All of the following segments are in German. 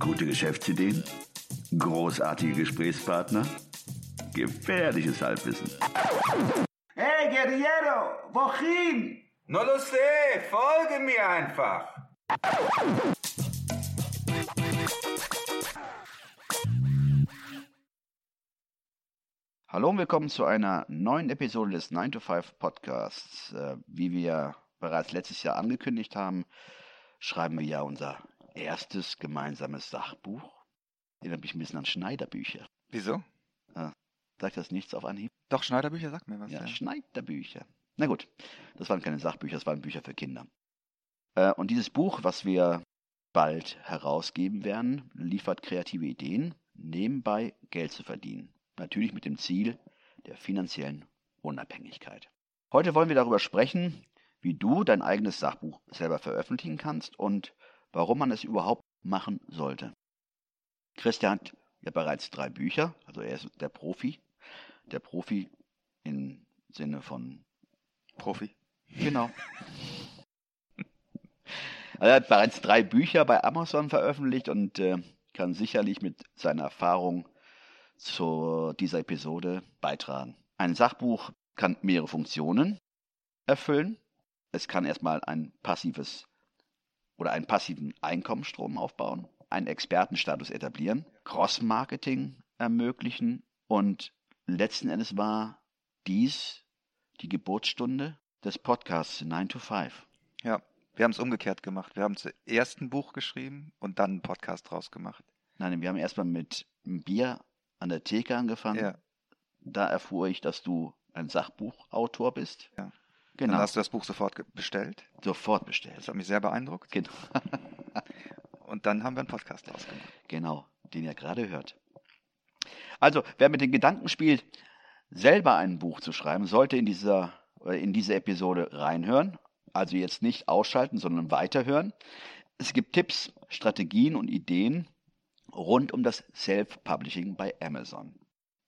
Gute Geschäftsideen? Großartige Gesprächspartner? Gefährliches Halbwissen. Hey, Guerriero, wohin? No lo sé, folge mir einfach. Hallo und willkommen zu einer neuen Episode des 9 to 5 Podcasts. Äh, wie wir bereits letztes Jahr angekündigt haben, schreiben wir ja unser erstes gemeinsames Sachbuch. Erinnert mich ein bisschen an Schneiderbücher. Wieso? Sagt das nichts auf Anhieb? Doch, Schneiderbücher, sag mir was. Ja, Schneiderbücher. Na gut, das waren keine Sachbücher, das waren Bücher für Kinder. Äh, Und dieses Buch, was wir bald herausgeben werden, liefert kreative Ideen, nebenbei Geld zu verdienen. Natürlich mit dem Ziel der finanziellen Unabhängigkeit. Heute wollen wir darüber sprechen, wie du dein eigenes Sachbuch selber veröffentlichen kannst und warum man es überhaupt machen sollte. Christian hat ja bereits drei Bücher, also er ist der Profi. Der Profi im Sinne von Profi. Genau. Er hat bereits drei Bücher bei Amazon veröffentlicht und äh, kann sicherlich mit seiner Erfahrung zu dieser Episode beitragen. Ein Sachbuch kann mehrere Funktionen erfüllen. Es kann erstmal ein passives oder einen passiven Einkommensstrom aufbauen, einen Expertenstatus etablieren, Cross-Marketing ermöglichen und letzten Endes war dies die Geburtsstunde des Podcasts 9 to 5. Ja, wir haben es umgekehrt gemacht. Wir haben zuerst ein Buch geschrieben und dann einen Podcast draus gemacht. Nein, wir haben erstmal mit einem Bier an der Theke angefangen. Ja. Da erfuhr ich, dass du ein Sachbuchautor bist. Ja. Genau. Dann hast du das Buch sofort bestellt. Sofort bestellt. Das hat mich sehr beeindruckt. Genau. Und dann haben wir einen Podcast draus gemacht. genau, den ihr gerade hört. Also, wer mit den Gedanken spielt, selber ein Buch zu schreiben, sollte in dieser äh, in diese Episode reinhören. Also jetzt nicht ausschalten, sondern weiterhören. Es gibt Tipps, Strategien und Ideen rund um das Self-Publishing bei Amazon.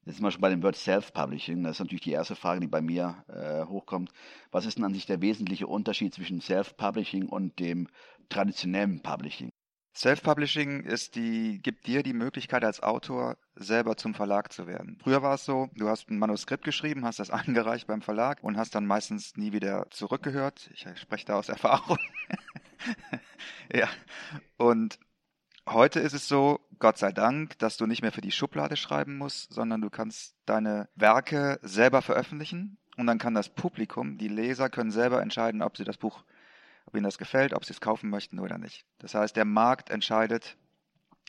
Jetzt sind wir schon bei dem Wort Self-Publishing. Das ist natürlich die erste Frage, die bei mir äh, hochkommt. Was ist denn an sich der wesentliche Unterschied zwischen Self-Publishing und dem traditionellen Publishing? Self-Publishing gibt dir die Möglichkeit als Autor selber zum Verlag zu werden. Früher war es so, du hast ein Manuskript geschrieben, hast das eingereicht beim Verlag und hast dann meistens nie wieder zurückgehört. Ich spreche da aus Erfahrung. ja. Und heute ist es so, Gott sei Dank, dass du nicht mehr für die Schublade schreiben musst, sondern du kannst deine Werke selber veröffentlichen und dann kann das Publikum, die Leser können selber entscheiden, ob sie das Buch ob ihnen das gefällt, ob sie es kaufen möchten oder nicht. Das heißt, der Markt entscheidet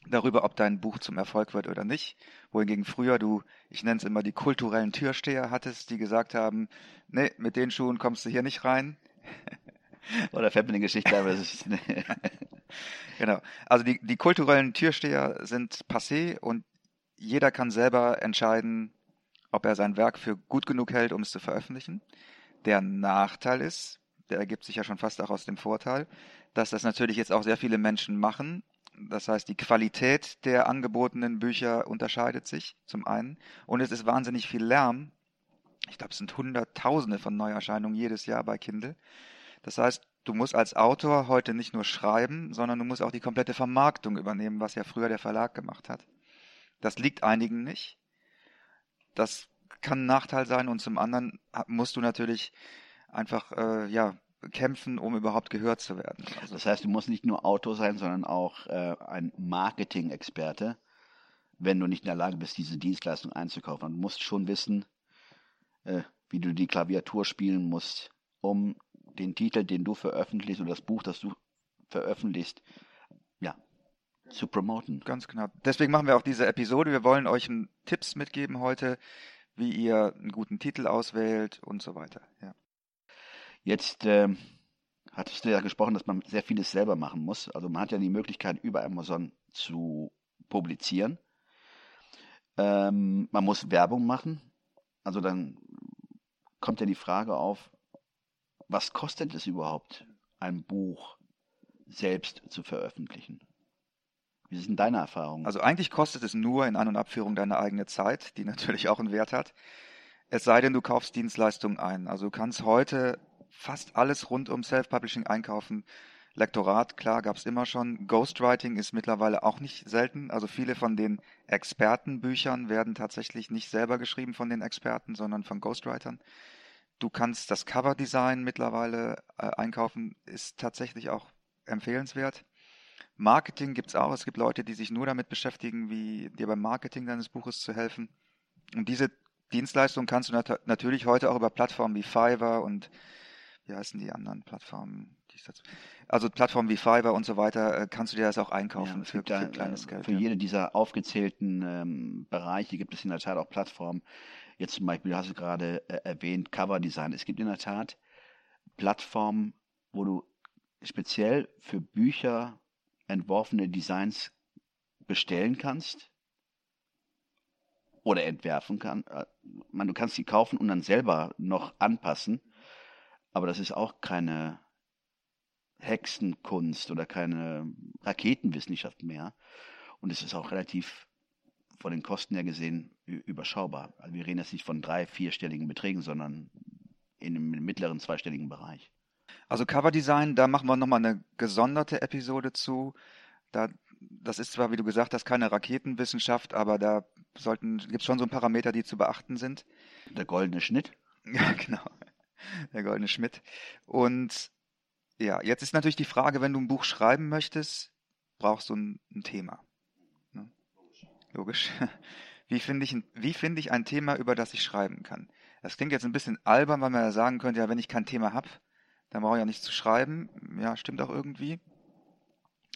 darüber, ob dein Buch zum Erfolg wird oder nicht. Wohingegen früher du, ich nenne es immer die kulturellen Türsteher hattest, die gesagt haben, nee, mit den Schuhen kommst du hier nicht rein. Oder fällt mir eine Geschichte aber das ist, Genau. Also die, die kulturellen Türsteher sind passé und jeder kann selber entscheiden, ob er sein Werk für gut genug hält, um es zu veröffentlichen. Der Nachteil ist, der ergibt sich ja schon fast auch aus dem Vorteil, dass das natürlich jetzt auch sehr viele Menschen machen. Das heißt, die Qualität der angebotenen Bücher unterscheidet sich zum einen und es ist wahnsinnig viel Lärm. Ich glaube, es sind Hunderttausende von Neuerscheinungen jedes Jahr bei Kindle. Das heißt, du musst als Autor heute nicht nur schreiben, sondern du musst auch die komplette Vermarktung übernehmen, was ja früher der Verlag gemacht hat. Das liegt einigen nicht. Das kann ein Nachteil sein und zum anderen musst du natürlich einfach äh, ja kämpfen, um überhaupt gehört zu werden. Also, das heißt, du musst nicht nur Autor sein, sondern auch äh, ein Marketing-Experte, wenn du nicht in der Lage bist, diese Dienstleistung einzukaufen. Du musst schon wissen, äh, wie du die Klaviatur spielen musst, um den Titel, den du veröffentlichst oder das Buch, das du veröffentlichst, ja, zu promoten. Ganz genau. Deswegen machen wir auch diese Episode. Wir wollen euch Tipps mitgeben heute, wie ihr einen guten Titel auswählt und so weiter. Ja. Jetzt ähm, hattest du ja gesprochen, dass man sehr vieles selber machen muss. Also man hat ja die Möglichkeit, über Amazon zu publizieren. Ähm, man muss Werbung machen. Also dann kommt ja die Frage auf, was kostet es überhaupt, ein Buch selbst zu veröffentlichen? Wie sind deine Erfahrungen? Also eigentlich kostet es nur in An- und Abführung deine eigene Zeit, die natürlich auch einen Wert hat. Es sei denn, du kaufst Dienstleistungen ein. Also du kannst heute fast alles rund um Self-Publishing einkaufen, Lektorat, klar, gab es immer schon. Ghostwriting ist mittlerweile auch nicht selten. Also viele von den Expertenbüchern werden tatsächlich nicht selber geschrieben von den Experten, sondern von Ghostwritern. Du kannst das Coverdesign mittlerweile äh, einkaufen, ist tatsächlich auch empfehlenswert. Marketing gibt es auch. Es gibt Leute, die sich nur damit beschäftigen, wie dir beim Marketing deines Buches zu helfen. Und diese Dienstleistung kannst du nat natürlich heute auch über Plattformen wie Fiverr und wie heißen die anderen Plattformen? Also Plattformen wie Fiverr und so weiter, äh, kannst du dir das auch einkaufen Ja, es für, gibt da, für kleines äh, Geld. Für ja. jede dieser aufgezählten ähm, Bereiche gibt es in der Tat auch Plattformen. Jetzt zum Beispiel hast du gerade äh, erwähnt Coverdesign. Es gibt in der Tat Plattformen, wo du speziell für Bücher entworfene Designs bestellen kannst oder entwerfen kann. Äh, Man, du kannst die kaufen und dann selber noch anpassen, aber das ist auch keine Hexenkunst oder keine Raketenwissenschaft mehr. Und es ist auch relativ von den Kosten her gesehen überschaubar. Also wir reden jetzt nicht von drei, vierstelligen Beträgen, sondern in einem mittleren zweistelligen Bereich. Also Coverdesign, da machen wir nochmal eine gesonderte Episode zu. Da, das ist zwar, wie du gesagt hast, keine Raketenwissenschaft, aber da sollten, gibt es schon so ein Parameter, die zu beachten sind. Der goldene Schnitt. Ja, genau. Der goldene Schmidt. Und ja, jetzt ist natürlich die Frage, wenn du ein Buch schreiben möchtest, brauchst du ein, ein Thema. Ne? Logisch. Wie finde ich, ein- wie ich ein Thema, über das ich schreiben kann? Das klingt jetzt ein bisschen albern, weil man ja sagen könnte, ja, wenn ich kein Thema habe, dann brauche ich ja nichts zu schreiben. Ja, stimmt auch irgendwie.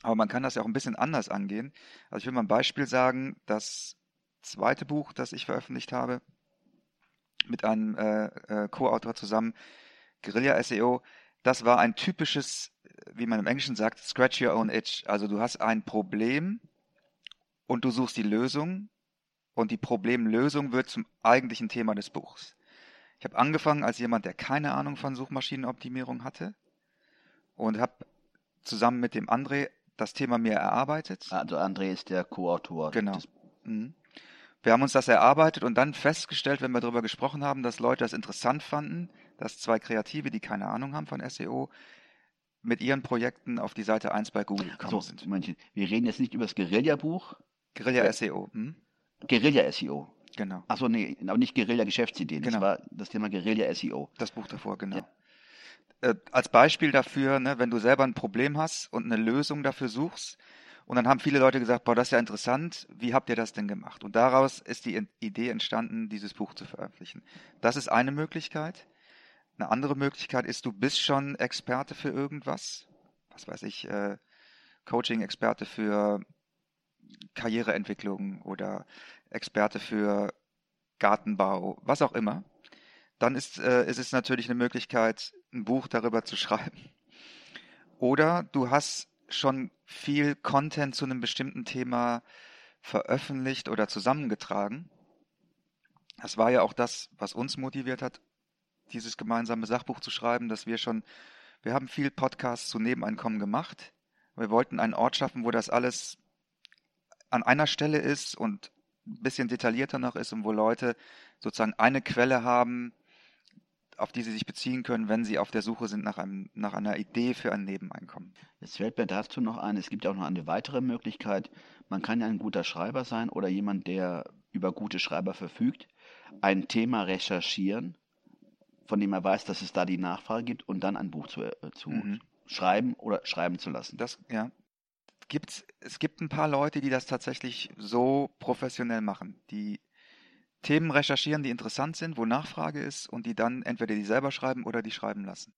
Aber man kann das ja auch ein bisschen anders angehen. Also ich will mal ein Beispiel sagen. Das zweite Buch, das ich veröffentlicht habe, mit einem äh, äh, Co-Autor zusammen, Guerilla SEO, das war ein typisches, wie man im Englischen sagt, Scratch Your Own Itch. Also du hast ein Problem und du suchst die Lösung und die Problemlösung wird zum eigentlichen Thema des Buchs. Ich habe angefangen als jemand, der keine Ahnung von Suchmaschinenoptimierung hatte und habe zusammen mit dem André das Thema mir erarbeitet. Also André ist der Co-Autor. Genau. Mhm. Wir haben uns das erarbeitet und dann festgestellt, wenn wir darüber gesprochen haben, dass Leute das interessant fanden, dass zwei Kreative, die keine Ahnung haben von SEO, mit ihren Projekten auf die Seite 1 bei Google gekommen So, sind. Momentchen. Wir reden jetzt nicht über das Guerilla-Buch, Guerilla Ja. SEO. Hm? Guerilla-SEO. Genau. Achso, nee, aber nicht Guerilla-Geschäftsideen. Das Genau. war das Thema Guerilla-SEO. Das Buch davor, genau. Ja. Äh, als Beispiel dafür, ne, wenn du selber ein Problem hast und eine Lösung dafür suchst, und dann haben viele Leute gesagt, boah, das ist ja interessant, wie habt ihr das denn gemacht? Und daraus ist die Idee entstanden, dieses Buch zu veröffentlichen. Das ist eine Möglichkeit. Eine andere Möglichkeit ist, du bist schon Experte für irgendwas. Was weiß ich, äh, Coaching-Experte für Karriereentwicklung oder Experte für Gartenbau, was auch immer. Dann ist, äh, ist es natürlich eine Möglichkeit, ein Buch darüber zu schreiben. Oder du hast schon viel Content zu einem bestimmten Thema veröffentlicht oder zusammengetragen. Das war ja auch das, was uns motiviert hat, dieses gemeinsame Sachbuch zu schreiben, dass wir schon, wir haben viel Podcasts zu Nebeneinkommen gemacht. Wir wollten einen Ort schaffen, wo das alles an einer Stelle ist und ein bisschen detaillierter noch ist und wo Leute sozusagen eine Quelle haben, auf die sie sich beziehen können, wenn sie auf der Suche sind nach, einem, nach einer Idee für ein Nebeneinkommen. Jetzt fällt mir dazu noch ein, es gibt ja auch noch eine weitere Möglichkeit. Man kann ja ein guter Schreiber sein oder jemand, der über gute Schreiber verfügt, ein Thema recherchieren, von dem er weiß, dass es da die Nachfrage gibt und dann ein Buch zu, äh, zu Mhm. schreiben oder schreiben zu lassen. Das, ja. Gibt's, es gibt ein paar Leute, die das tatsächlich so professionell machen, die Themen recherchieren, die interessant sind, wo Nachfrage ist und die dann entweder die selber schreiben oder die schreiben lassen.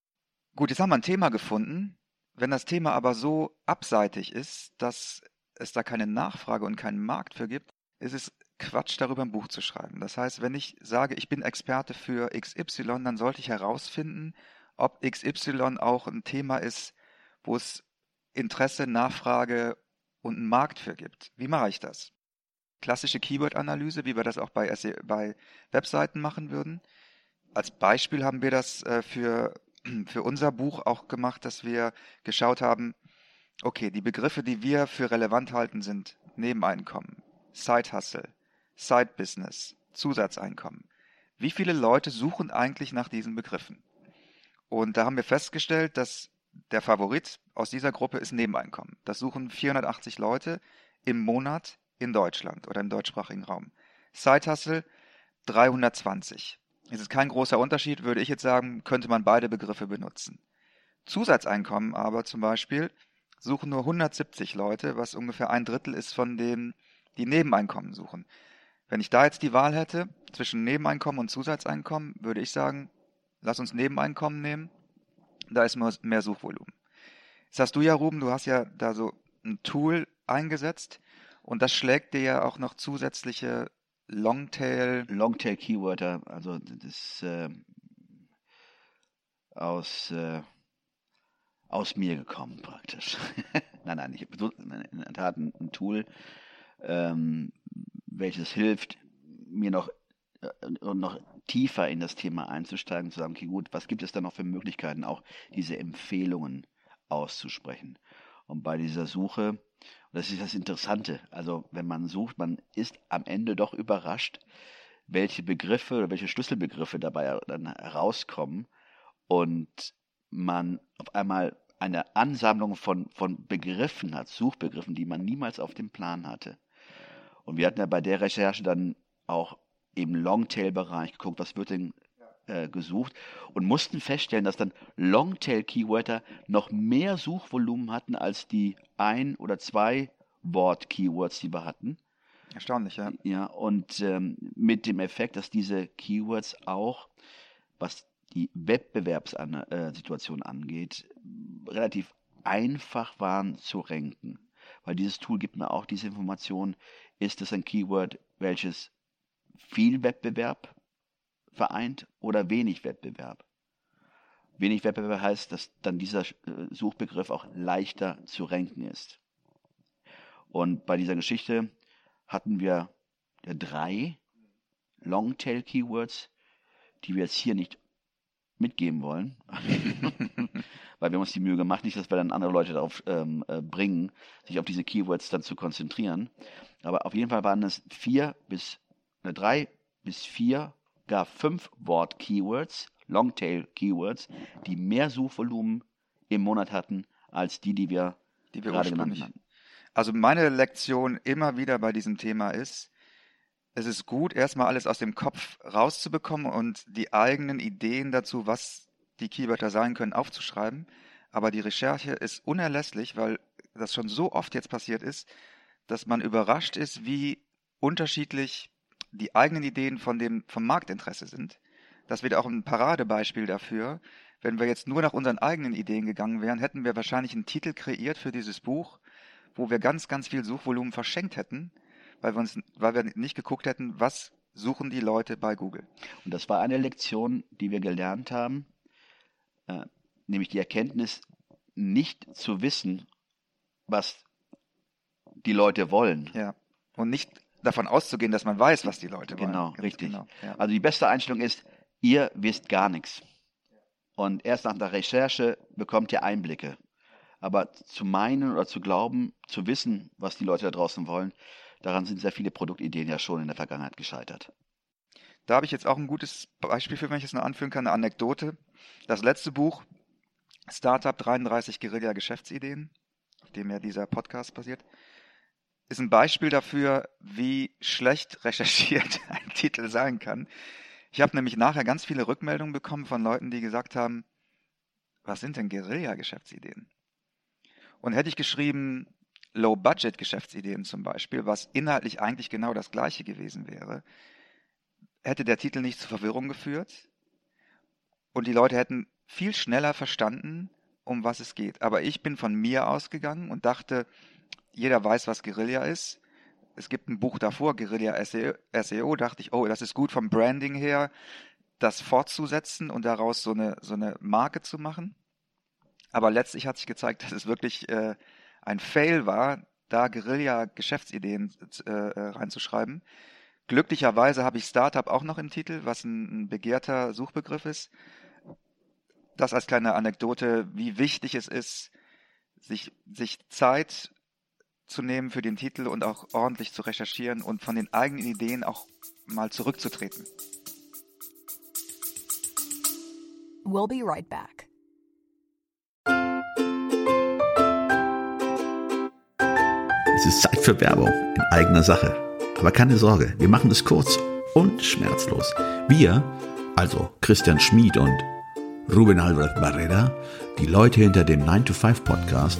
Gut, jetzt haben wir ein Thema gefunden. Wenn das Thema aber so abseitig ist, dass es da keine Nachfrage und keinen Markt für gibt, ist es Quatsch, darüber ein Buch zu schreiben. Das heißt, wenn ich sage, ich bin Experte für XY, dann sollte ich herausfinden, ob XY auch ein Thema ist, wo es Interesse, Nachfrage und einen Markt für gibt. Wie mache ich das? Klassische Keyword-Analyse, wie wir das auch bei, SE bei Webseiten machen würden. Als Beispiel haben wir das äh, für, für unser Buch auch gemacht, dass wir geschaut haben, okay, die Begriffe, die wir für relevant halten, sind Nebeneinkommen, Side-Hustle, Side-Business, Zusatzeinkommen. Wie viele Leute suchen eigentlich nach diesen Begriffen? Und da haben wir festgestellt, dass der Favorit aus dieser Gruppe ist Nebeneinkommen. Das suchen 480 Leute im Monat in Deutschland oder im deutschsprachigen Raum. Side Hustle 320. Es ist kein großer Unterschied, würde ich jetzt sagen, könnte man beide Begriffe benutzen. Zusatzeinkommen aber zum Beispiel suchen nur 170 Leute, was ungefähr ein Drittel ist von denen, die Nebeneinkommen suchen. Wenn ich da jetzt die Wahl hätte zwischen Nebeneinkommen und Zusatzeinkommen, würde ich sagen, lass uns Nebeneinkommen nehmen. Da ist mehr Suchvolumen. Das hast du ja, Ruben, du hast ja da so ein Tool eingesetzt und das schlägt dir ja auch noch zusätzliche Longtail. Longtail Keywörter, also das äh, aus, äh, aus mir gekommen praktisch. nein, nein, ich habe in der Tat ein, ein Tool, ähm, welches hilft, mir noch äh, noch tiefer in das Thema einzusteigen, zu sagen, okay, gut, was gibt es da noch für Möglichkeiten, auch diese Empfehlungen auszusprechen. Und bei dieser Suche, und das ist das Interessante, also wenn man sucht, man ist am Ende doch überrascht, welche Begriffe oder welche Schlüsselbegriffe dabei dann herauskommen und man auf einmal eine Ansammlung von, von Begriffen hat, Suchbegriffen, die man niemals auf dem Plan hatte. Und wir hatten ja bei der Recherche dann auch im Longtail-Bereich geguckt, was wird denn äh, gesucht und mussten feststellen, dass dann Longtail-Keywörter noch mehr Suchvolumen hatten als die ein- oder zwei Wort-Keywords, die wir hatten. Erstaunlich, ja. Ja, und ähm, mit dem Effekt, dass diese Keywords auch, was die Wettbewerbssituation angeht, relativ einfach waren zu ranken. Weil dieses Tool gibt mir auch diese Information, ist es ein Keyword, welches viel Wettbewerb vereint oder wenig Wettbewerb? Wenig Wettbewerb heißt, dass dann dieser äh, Suchbegriff auch leichter zu ranken ist. Und bei dieser Geschichte hatten wir drei Longtail-Keywords, die wir jetzt hier nicht mitgeben wollen, weil wir haben uns die Mühe gemacht, nicht, dass wir dann andere Leute darauf ähm, äh, bringen, sich auf diese Keywords dann zu konzentrieren. Aber auf jeden Fall waren es vier bis äh, drei bis vier, gar fünf Wort-Keywords, Longtail-Keywords, die mehr Suchvolumen im Monat hatten als die, die wir, die wir gerade genannt haben. Also meine Lektion immer wieder bei diesem Thema ist, es ist gut, erstmal alles aus dem Kopf rauszubekommen und die eigenen Ideen dazu, was die Keywörter sein können, aufzuschreiben. Aber die Recherche ist unerlässlich, weil das schon so oft jetzt passiert ist, dass man überrascht ist, wie unterschiedlich die eigenen Ideen von dem, vom Marktinteresse sind. Das wäre auch ein Paradebeispiel dafür. Wenn wir jetzt nur nach unseren eigenen Ideen gegangen wären, hätten wir wahrscheinlich einen Titel kreiert für dieses Buch, wo wir ganz, ganz viel Suchvolumen verschenkt hätten, weil wir, uns, weil wir nicht geguckt hätten, was suchen die Leute bei Google. Und das war eine Lektion, die wir gelernt haben, äh, nämlich die Erkenntnis, nicht zu wissen, was die Leute wollen. Ja. Und nicht davon auszugehen, dass man weiß, was die Leute genau, wollen. Genau, richtig. Genau, ja. Also die beste Einstellung ist, ihr wisst gar nichts. Und erst nach der Recherche bekommt ihr Einblicke. Aber zu meinen oder zu glauben, zu wissen, was die Leute da draußen wollen, daran sind sehr viele Produktideen ja schon in der Vergangenheit gescheitert. Da habe ich jetzt auch ein gutes Beispiel für, wenn ich es noch anführen kann, eine Anekdote. Das letzte Buch, Startup 33 Guerilla Geschäftsideen, auf dem ja dieser Podcast basiert, ist ein Beispiel dafür, wie schlecht recherchiert ein Titel sein kann. Ich habe nämlich nachher ganz viele Rückmeldungen bekommen von Leuten, die gesagt haben, was sind denn Guerilla-Geschäftsideen? Und hätte ich geschrieben, Low-Budget-Geschäftsideen zum Beispiel, was inhaltlich eigentlich genau das gleiche gewesen wäre, hätte der Titel nicht zur Verwirrung geführt und die Leute hätten viel schneller verstanden, um was es geht. Aber ich bin von mir ausgegangen und dachte, jeder weiß, was Guerilla ist. Es gibt ein Buch davor, Guerilla SEO, SEO, dachte ich, oh, das ist gut vom Branding her, das fortzusetzen und daraus so eine, so eine Marke zu machen. Aber letztlich hat sich gezeigt, dass es wirklich äh, ein Fail war, da Guerilla-Geschäftsideen äh, äh, reinzuschreiben. Glücklicherweise habe ich Startup auch noch im Titel, was ein, ein begehrter Suchbegriff ist. Das als kleine Anekdote, wie wichtig es ist, sich, sich Zeit zu nehmen für den Titel und auch ordentlich zu recherchieren und von den eigenen Ideen auch mal zurückzutreten. We'll be right back. Es ist Zeit für Werbung in eigener Sache. Aber keine Sorge, wir machen es kurz und schmerzlos. Wir, also Christian Schmid und Ruben Albrecht Barreda, die Leute hinter dem 9-to-5-Podcast,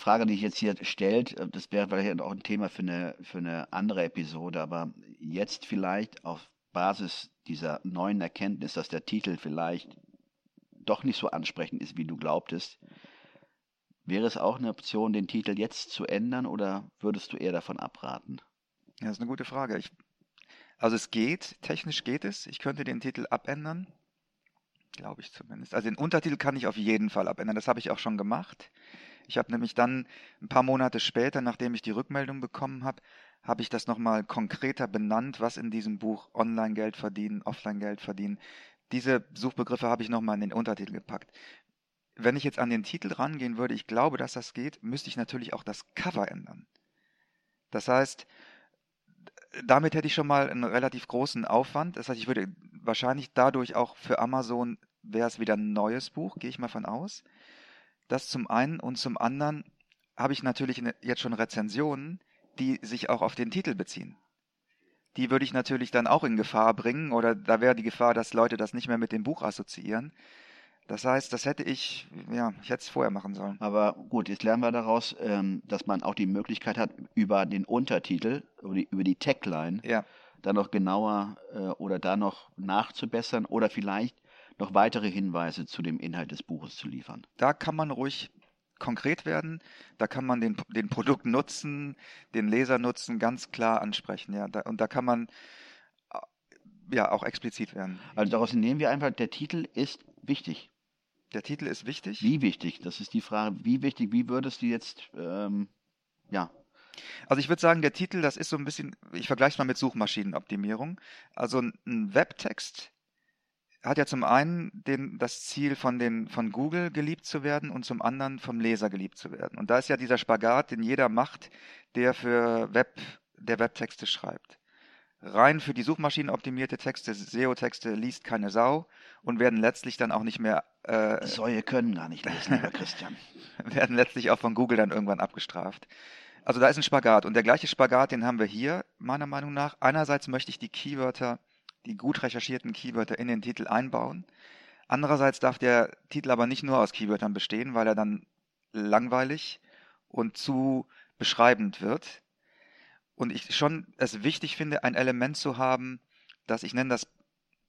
Frage, die ich jetzt hier stellt, äh, das wäre vielleicht auch ein Thema für eine, für eine andere Episode, aber jetzt vielleicht auf Basis dieser neuen Erkenntnis, dass der Titel vielleicht doch nicht so ansprechend ist, wie du glaubtest, wäre es auch eine Option, den Titel jetzt zu ändern oder würdest du eher davon abraten? Ja, das ist eine gute Frage. Ich, also es geht, technisch geht es. Ich könnte den Titel abändern. Glaube ich zumindest. Also den Untertitel kann ich auf jeden Fall abändern. Das habe ich auch schon gemacht. Ich habe nämlich dann ein paar Monate später, nachdem ich die Rückmeldung bekommen habe, habe ich das nochmal konkreter benannt, was in diesem Buch Online-Geld verdienen, Offline-Geld verdienen. Diese Suchbegriffe habe ich nochmal in den Untertitel gepackt. Wenn ich jetzt an den Titel rangehen würde, ich glaube, dass das geht, müsste ich natürlich auch das Cover ändern. Das heißt, damit hätte ich schon mal einen relativ großen Aufwand. Das heißt, ich würde wahrscheinlich dadurch auch für Amazon wäre es wieder ein neues Buch, gehe ich mal von aus. Das zum einen und zum anderen habe ich natürlich jetzt schon Rezensionen, die sich auch auf den Titel beziehen. Die würde ich natürlich dann auch in Gefahr bringen oder da wäre die Gefahr, dass Leute das nicht mehr mit dem Buch assoziieren. Das heißt, das hätte ich, ja, ich hätte es vorher machen sollen. Aber gut, jetzt lernen wir daraus, ähm, dass man auch die Möglichkeit hat, über den Untertitel, über die, über die Tagline, Ja, da noch genauer äh, oder da noch nachzubessern oder vielleicht noch weitere Hinweise zu dem Inhalt des Buches zu liefern. da kann man ruhig konkret werden. Da kann man den, den Produkt nutzen, den Leser nutzen, ganz klar ansprechen. Ja, da, und da kann man äh, ja auch explizit werden. Also daraus nehmen wir einfach, der Titel ist wichtig. Der Titel ist wichtig. Wie wichtig? Das ist die Frage, wie wichtig, wie würdest du jetzt, ähm, ja, Also ich würde sagen, der Titel, das ist so ein bisschen, ich vergleiche es mal mit Suchmaschinenoptimierung. Also ein- Webtext hat ja zum einen den, das Ziel, von, den, von Google geliebt zu werden und zum anderen vom Leser geliebt zu werden. Und da ist ja dieser Spagat, den jeder macht, der für Web, der Webtexte schreibt. Rein für die Suchmaschinen optimierte Texte, SEO-Texte liest keine Sau und werden letztlich dann auch nicht mehr äh, Säue können gar nicht lesen, lieber Christian. werden letztlich auch von Google dann irgendwann abgestraft. Also da ist ein Spagat und der gleiche Spagat, den haben wir hier meiner Meinung nach. Einerseits möchte ich die Keywörter, die gut recherchierten Keywörter in den Titel einbauen. Andererseits darf der Titel aber nicht nur aus Keywörtern bestehen, weil er dann langweilig und zu beschreibend wird. Und ich schon es wichtig finde, ein Element zu haben, das ich nenne das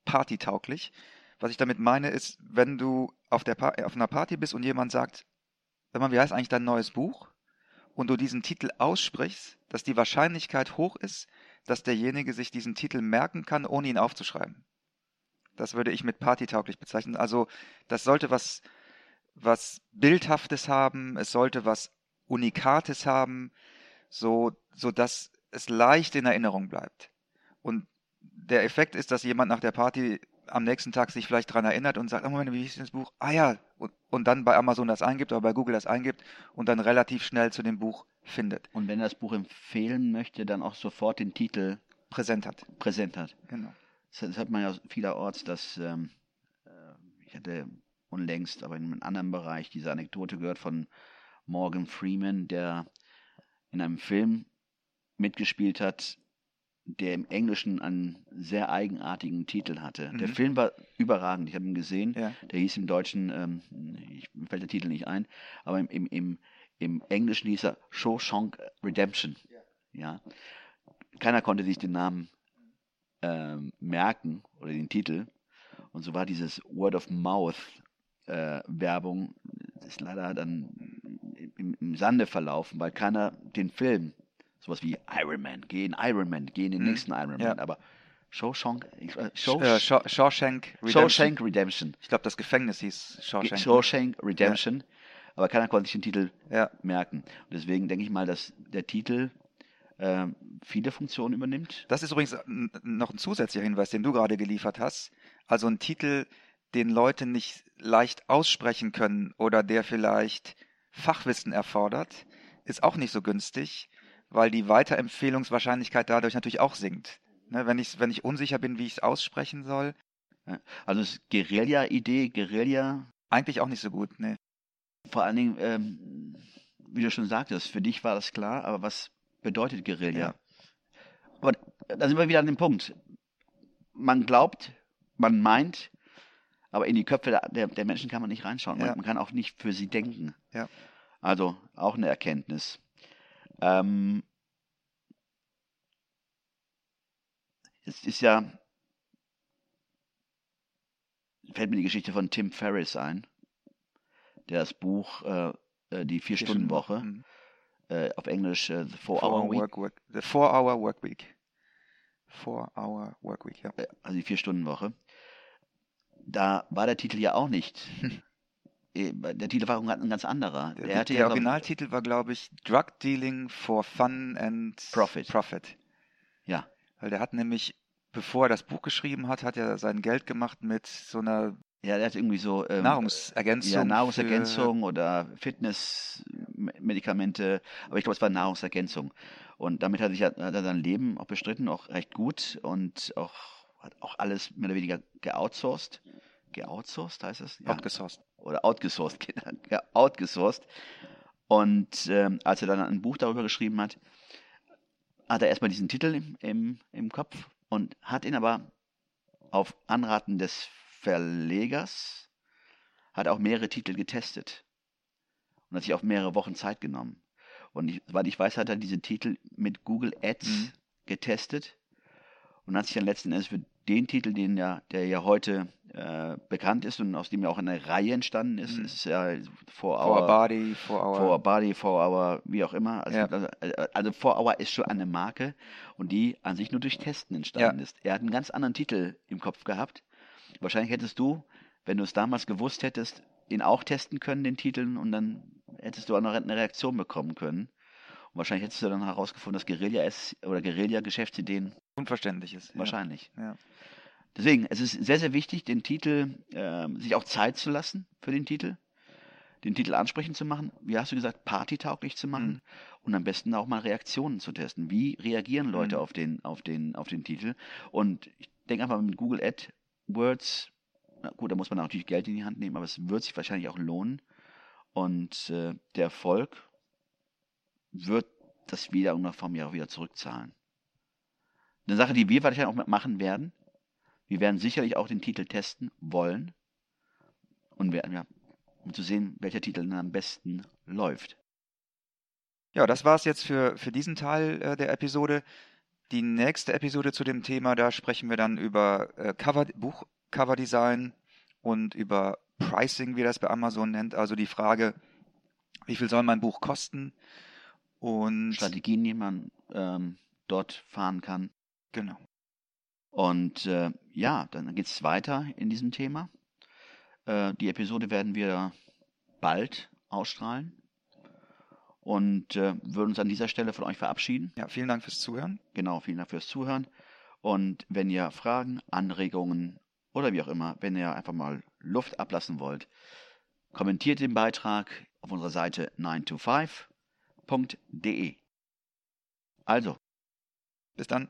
partytauglich. Was ich damit meine, ist, wenn du auf, der auf einer Party bist und jemand sagt, sag mal, wie heißt eigentlich dein neues Buch? Und du diesen Titel aussprichst, dass die Wahrscheinlichkeit hoch ist, dass derjenige sich diesen Titel merken kann, ohne ihn aufzuschreiben. Das würde ich mit partytauglich bezeichnen. Also das sollte was, was Bildhaftes haben, es sollte was Unikates haben, so, so dass es leicht in Erinnerung bleibt. Und der Effekt ist, dass jemand nach der Party am nächsten Tag sich vielleicht daran erinnert und sagt, oh Moment, wie hieß das Buch? Ah ja, und, und dann bei Amazon das eingibt oder bei Google das eingibt und dann relativ schnell zu dem Buch findet, Und wenn er das Buch empfehlen möchte, dann auch sofort den Titel präsent hat. präsent hat. Genau. Das, das hat man ja vielerorts, dass ähm, äh, ich hatte unlängst, aber in einem anderen Bereich diese Anekdote gehört von Morgan Freeman, der in einem Film mitgespielt hat, der im Englischen einen sehr eigenartigen Titel hatte. Der Mhm. Film war überragend, ich habe ihn gesehen. Ja. Der hieß im Deutschen, ähm, ich, fällt der Titel nicht ein, aber im, im, im, im Englischen hieß er Shawshank Redemption. Ja. Keiner konnte sich den Namen ähm, merken oder den Titel. Und so war dieses Word of Mouth äh, Werbung ist leider dann im, im Sande verlaufen, weil keiner den Film, sowas wie Iron Man, geh in Iron Man, geh in den Mhm. nächsten Iron Ja. Man, aber Shawshank, äh, äh, Shaw- Shawshank Redemption. Shawshank Redemption. Ich glaube, das Gefängnis hieß Shawshank. Shawshank Redemption. Aber keiner konnte sich den Titel Ja. merken. Und deswegen denke ich mal, dass der Titel ähm, viele Funktionen übernimmt. Das ist übrigens noch ein zusätzlicher Hinweis, den du gerade geliefert hast. Also ein Titel, den Leute nicht leicht aussprechen können oder der vielleicht Fachwissen erfordert, ist auch nicht so günstig, weil die Weiterempfehlungswahrscheinlichkeit dadurch natürlich auch sinkt. Ne, wenn, ich, wenn ich unsicher bin, wie ich es aussprechen soll, Also Guerilla-Idee, Guerilla, eigentlich auch nicht so gut. Ne. vor allen Dingen, ähm, wie du schon sagtest, für dich war das klar, aber was bedeutet Guerilla? Ja. Aber da sind wir wieder an dem Punkt. Man glaubt, man meint, aber in die Köpfe der, der, Menschen kann man nicht reinschauen. Man, Ja. man kann auch nicht für sie denken. Ja. Also auch eine Erkenntnis. Ähm, es ist ja, fällt mir die Geschichte von Tim Ferriss ein, der das Buch äh, äh, Die Vier-Stunden-Woche, Mhm. äh, auf Englisch äh, The Four Four-Hour hour Week, work, work, the four hour work week. Four hour work week, ja. äh, also die Vier-Stunden-Woche, da war der Titel ja auch nicht. äh, der Titel war ein ganz- anderer. Der, Der der ja, Originaltitel war, glaube ich, Drug Dealing for Fun and Profit. Profit. Ja. Weil der hat nämlich, bevor er das Buch geschrieben hat, hat er sein Geld gemacht mit so einer ja, der hat irgendwie so ähm, Nahrungsergänzung. Ja, Nahrungsergänzung oder Fitnessmedikamente, aber ich glaube, es war Nahrungsergänzung. Und damit hat, sich, hat er sein Leben auch bestritten, auch recht gut und auch hat auch alles mehr oder weniger geoutsourced. Geoutsourced heißt es? Für, outgesourced. Oder outgesourced, genau, ja, outgesourced. Und ähm, als er dann ein Buch darüber geschrieben hat, hat er erstmal diesen Titel im, im, im Kopf und hat ihn aber auf Anraten des Verlegers, hat auch mehrere Titel getestet und hat sich auch mehrere Wochen Zeit genommen. Und ich, soweit ich weiß, hat er diese Titel mit Google Ads Mhm. getestet und hat sich dann letzten Endes für den Titel, den ja, der ja heute äh, bekannt ist und aus dem ja auch eine Reihe entstanden ist, Mhm. es ist ja For For Our, our body, for our... For Our Body, For Our, wie auch immer. Also, Ja. also, also For Our ist schon eine Marke und die an sich nur durch Testen entstanden Ja. ist. Er hat einen ganz anderen Titel im Kopf gehabt. Wahrscheinlich hättest du, wenn du es damals gewusst hättest, ihn auch testen können, den Titeln, und dann hättest du auch noch eine Reaktion bekommen können. Und wahrscheinlich hättest du dann herausgefunden, dass Guerilla oder Guerilla-Geschäftsideen Unverständlich ist. Wahrscheinlich. Ja. Deswegen, es ist sehr, sehr wichtig, den Titel, ähm, sich auch Zeit zu lassen für den Titel, den Titel ansprechend zu machen, wie hast du gesagt, partytauglich zu machen Mhm. und am besten auch mal Reaktionen zu testen. Wie reagieren Leute Mhm. auf, den, auf, den, auf den Titel? Und ich denke einfach mit Google AdWords, na gut, da muss man natürlich Geld in die Hand nehmen, aber es wird sich wahrscheinlich auch lohnen. Und äh, der Erfolg wird das wieder in irgendeiner Form ja auch wieder zurückzahlen. Eine Sache, die wir wahrscheinlich auch machen werden, wir werden sicherlich auch den Titel testen wollen und werden ja, um zu sehen, welcher Titel dann am besten läuft. Ja, das war's jetzt für, für diesen Teil äh, der Episode. Die nächste Episode zu dem Thema, da sprechen wir dann über äh, Cover, Buchcoverdesign und über Pricing, wie das bei Amazon nennt. Also die Frage, wie viel soll mein Buch kosten? Und Strategien, die man ähm, dort fahren kann. Genau. Und äh, ja, dann geht es weiter in diesem Thema. Äh, die Episode werden wir bald ausstrahlen und äh, würden uns an dieser Stelle von euch verabschieden. Ja, vielen Dank fürs Zuhören. Genau, vielen Dank fürs Zuhören. Und wenn ihr Fragen, Anregungen oder wie auch immer, wenn ihr einfach mal Luft ablassen wollt, kommentiert den Beitrag auf unserer Seite 925.de. Also, Bis dann.